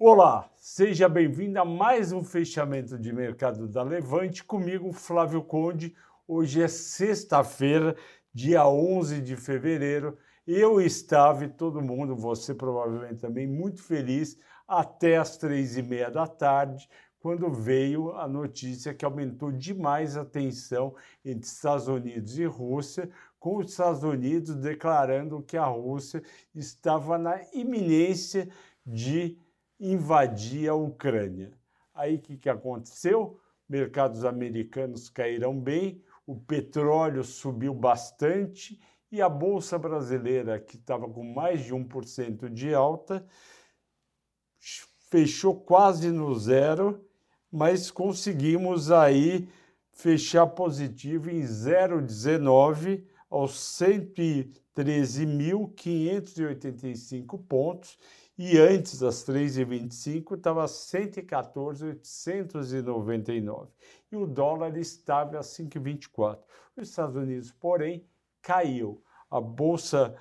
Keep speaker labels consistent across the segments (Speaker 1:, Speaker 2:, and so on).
Speaker 1: Olá, seja bem-vindo a mais um fechamento de mercado da Levante comigo, Flávio Conde. Hoje é sexta-feira, dia 11 de fevereiro. Eu estava e todo mundo, você provavelmente também, muito feliz até as três e meia da tarde, quando veio a notícia que aumentou demais a tensão entre Estados Unidos e Rússia, com os Estados Unidos declarando que a Rússia estava na iminência de invadir a Ucrânia. Aí o que, que aconteceu? Mercados americanos caíram bem, o petróleo subiu bastante e a Bolsa Brasileira, que estava com mais de 1% de alta, fechou quase no zero, mas conseguimos aí fechar positivo em 0,19 aos 113.585 pontos e antes das 3,25 estava 114.899 e o dólar estava a 5,24. Os Estados Unidos, porém, caiu. A bolsa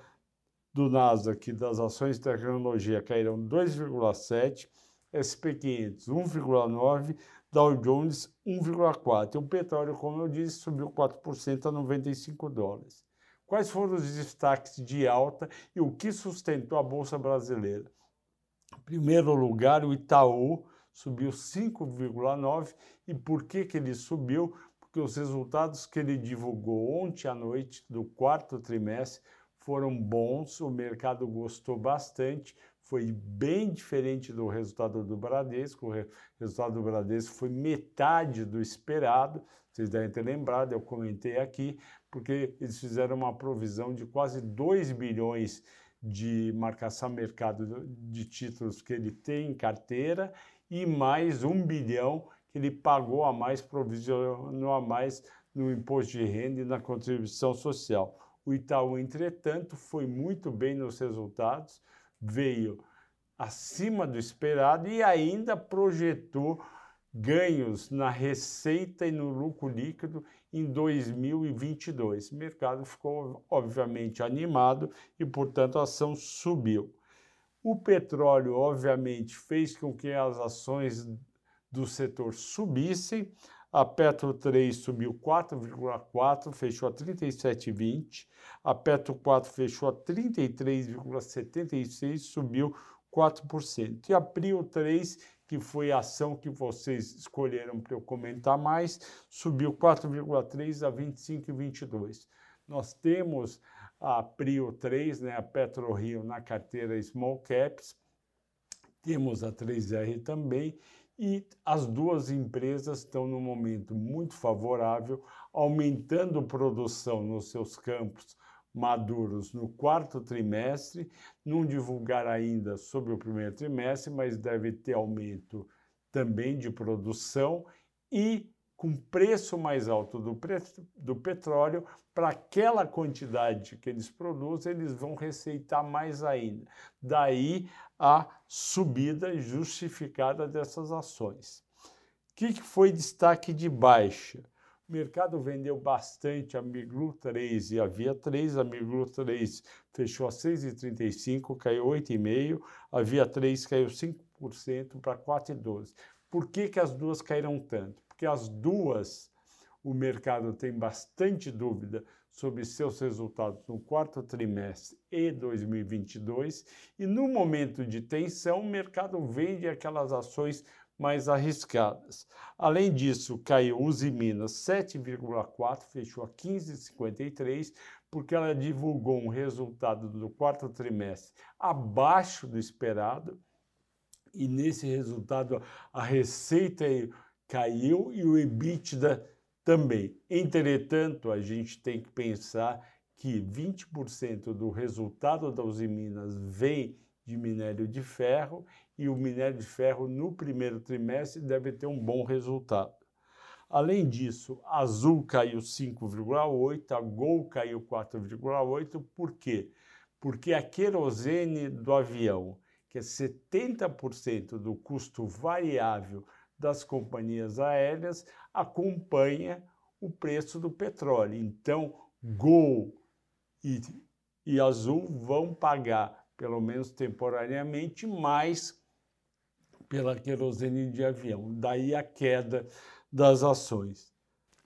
Speaker 1: do Nasdaq das ações de tecnologia caíram 2,7, SP500 1,9, Dow Jones 1,4. O petróleo, como eu disse, subiu 4% a 95 dólares. Quais foram os destaques de alta e o que sustentou a bolsa brasileira? Em primeiro lugar, o Itaú subiu 5,9. E por que, que ele subiu? Porque os resultados que ele divulgou ontem à noite do quarto trimestre foram bons, o mercado gostou bastante, foi bem diferente do resultado do Bradesco. O resultado do Bradesco foi metade do esperado. Vocês devem ter lembrado, eu comentei aqui, porque eles fizeram uma provisão de quase 2 bilhões de marcação mercado de títulos que ele tem em carteira e mais um bilhão que ele pagou a mais, provisionou a mais no imposto de renda e na contribuição social. O Itaú, entretanto, foi muito bem nos resultados, veio acima do esperado e ainda projetou ganhos na receita e no lucro líquido em 2022. O mercado ficou, obviamente, animado e, portanto, a ação subiu. O petróleo, obviamente, fez com que as ações do setor subissem. A Petro 3 subiu 4,4, fechou a 37,20. A Petro 4 fechou a 33,76, subiu 4%. E a Prio 3 que foi a ação que vocês escolheram para eu comentar mais, subiu 4,3 a 25,22. Nós temos a Prio 3, né, a PetroRio na carteira Small Caps, temos a 3R também, e as duas empresas estão num momento muito favorável, aumentando produção nos seus campos maduros no quarto trimestre, não divulgar ainda sobre o primeiro trimestre, mas deve ter aumento também de produção e com preço mais alto do, do petróleo, para aquela quantidade que eles produzem, eles vão receitar mais ainda. Daí a subida justificada dessas ações. O que, que foi destaque de baixa? O mercado vendeu bastante a Miglu 3 e a Via 3. A Miglu 3 fechou a 6,35, caiu 8,5. A Via 3 caiu 5% para 4,12. Por que, que as duas caíram tanto? Porque as duas, o mercado tem bastante dúvida sobre seus resultados no quarto trimestre e 2022. E no momento de tensão, o mercado vende aquelas ações mais arriscadas. Além disso, caiu Uzi Minas 7,4, fechou a 15,53, porque ela divulgou um resultado do quarto trimestre abaixo do esperado, e nesse resultado a receita caiu e o EBITDA também. Entretanto, a gente tem que pensar que 20% do resultado da Uzi Minas vem de minério de ferro e o minério de ferro no primeiro trimestre deve ter um bom resultado. Além disso, Azul caiu 5,8, a Gol caiu 4,8, por quê? Porque a querosene do avião, que é 70% do custo variável das companhias aéreas, acompanha o preço do petróleo. Então, Gol e, e Azul vão pagar, pelo menos temporariamente, mais pela querosene de avião. Daí a queda das ações.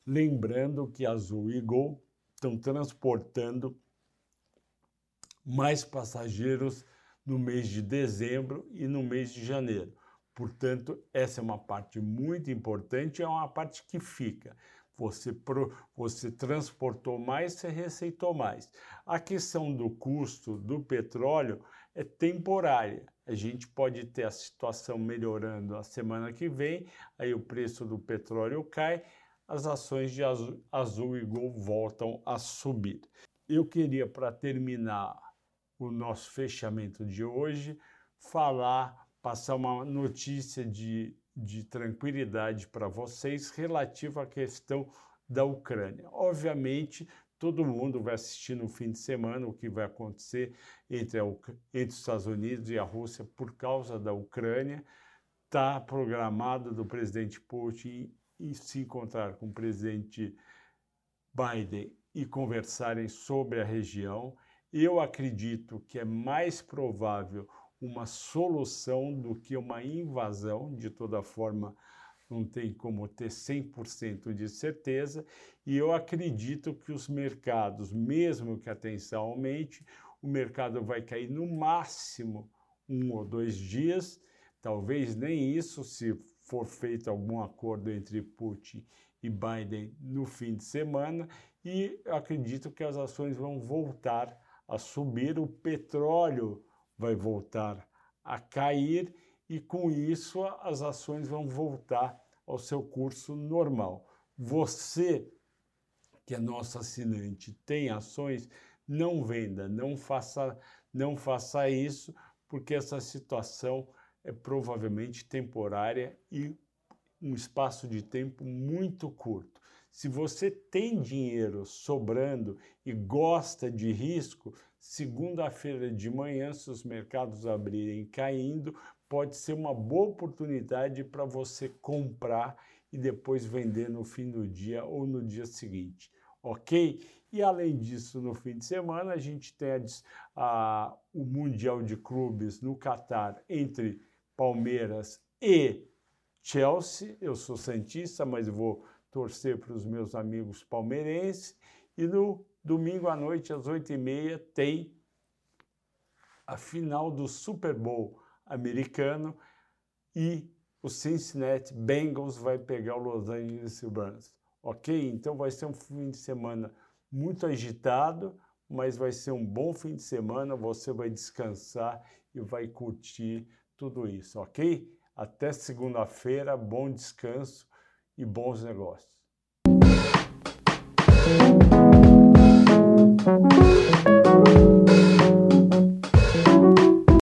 Speaker 1: Lembrando que Azul e Gol estão transportando mais passageiros no mês de dezembro e no mês de janeiro. Portanto, essa é uma parte muito importante, é uma parte que fica. Você, pro, você transportou mais, você receitou mais. A questão do custo do petróleo é temporária. A gente pode ter a situação melhorando a semana que vem, aí o preço do petróleo cai, as ações de azul, azul e gol voltam a subir. Eu queria, para terminar o nosso fechamento de hoje, falar, passar uma notícia de, de tranquilidade para vocês relativa à questão da Ucrânia. Obviamente, todo mundo vai assistir no fim de semana o que vai acontecer entre, a, entre os Estados Unidos e a Rússia por causa da Ucrânia. Está programado do presidente Putin e se encontrar com o presidente Biden e conversarem sobre a região. Eu acredito que é mais provável uma solução do que uma invasão, de toda forma, não tem como ter 100% de certeza, e eu acredito que os mercados, mesmo que a tensão aumente, o mercado vai cair no máximo um ou dois dias, talvez nem isso, se for feito algum acordo entre Putin e Biden no fim de semana, e acredito que as ações vão voltar a subir, o petróleo vai voltar a cair e com isso as ações vão voltar ao seu curso normal. Você, que é nosso assinante, tem ações, não venda, não faça, não faça isso, porque essa situação é provavelmente temporária e um espaço de tempo muito curto. Se você tem dinheiro sobrando e gosta de risco, segunda-feira de manhã, se os mercados abrirem caindo, pode ser uma boa oportunidade para você comprar e depois vender no fim do dia ou no dia seguinte, ok? E além disso, no fim de semana, a gente tem a, a, o Mundial de Clubes no Catar entre Palmeiras e Chelsea. Eu sou Santista, mas vou torcer para os meus amigos palmeirenses. E no domingo à noite, às oito e meia, tem a final do Super Bowl americano e o Cincinnati Bengals vai pegar o Los Angeles Rams. Ok? Então vai ser um fim de semana muito agitado, mas vai ser um bom fim de semana. Você vai descansar e vai curtir tudo isso, ok? Até segunda-feira, bom descanso e bons negócios. Thank you.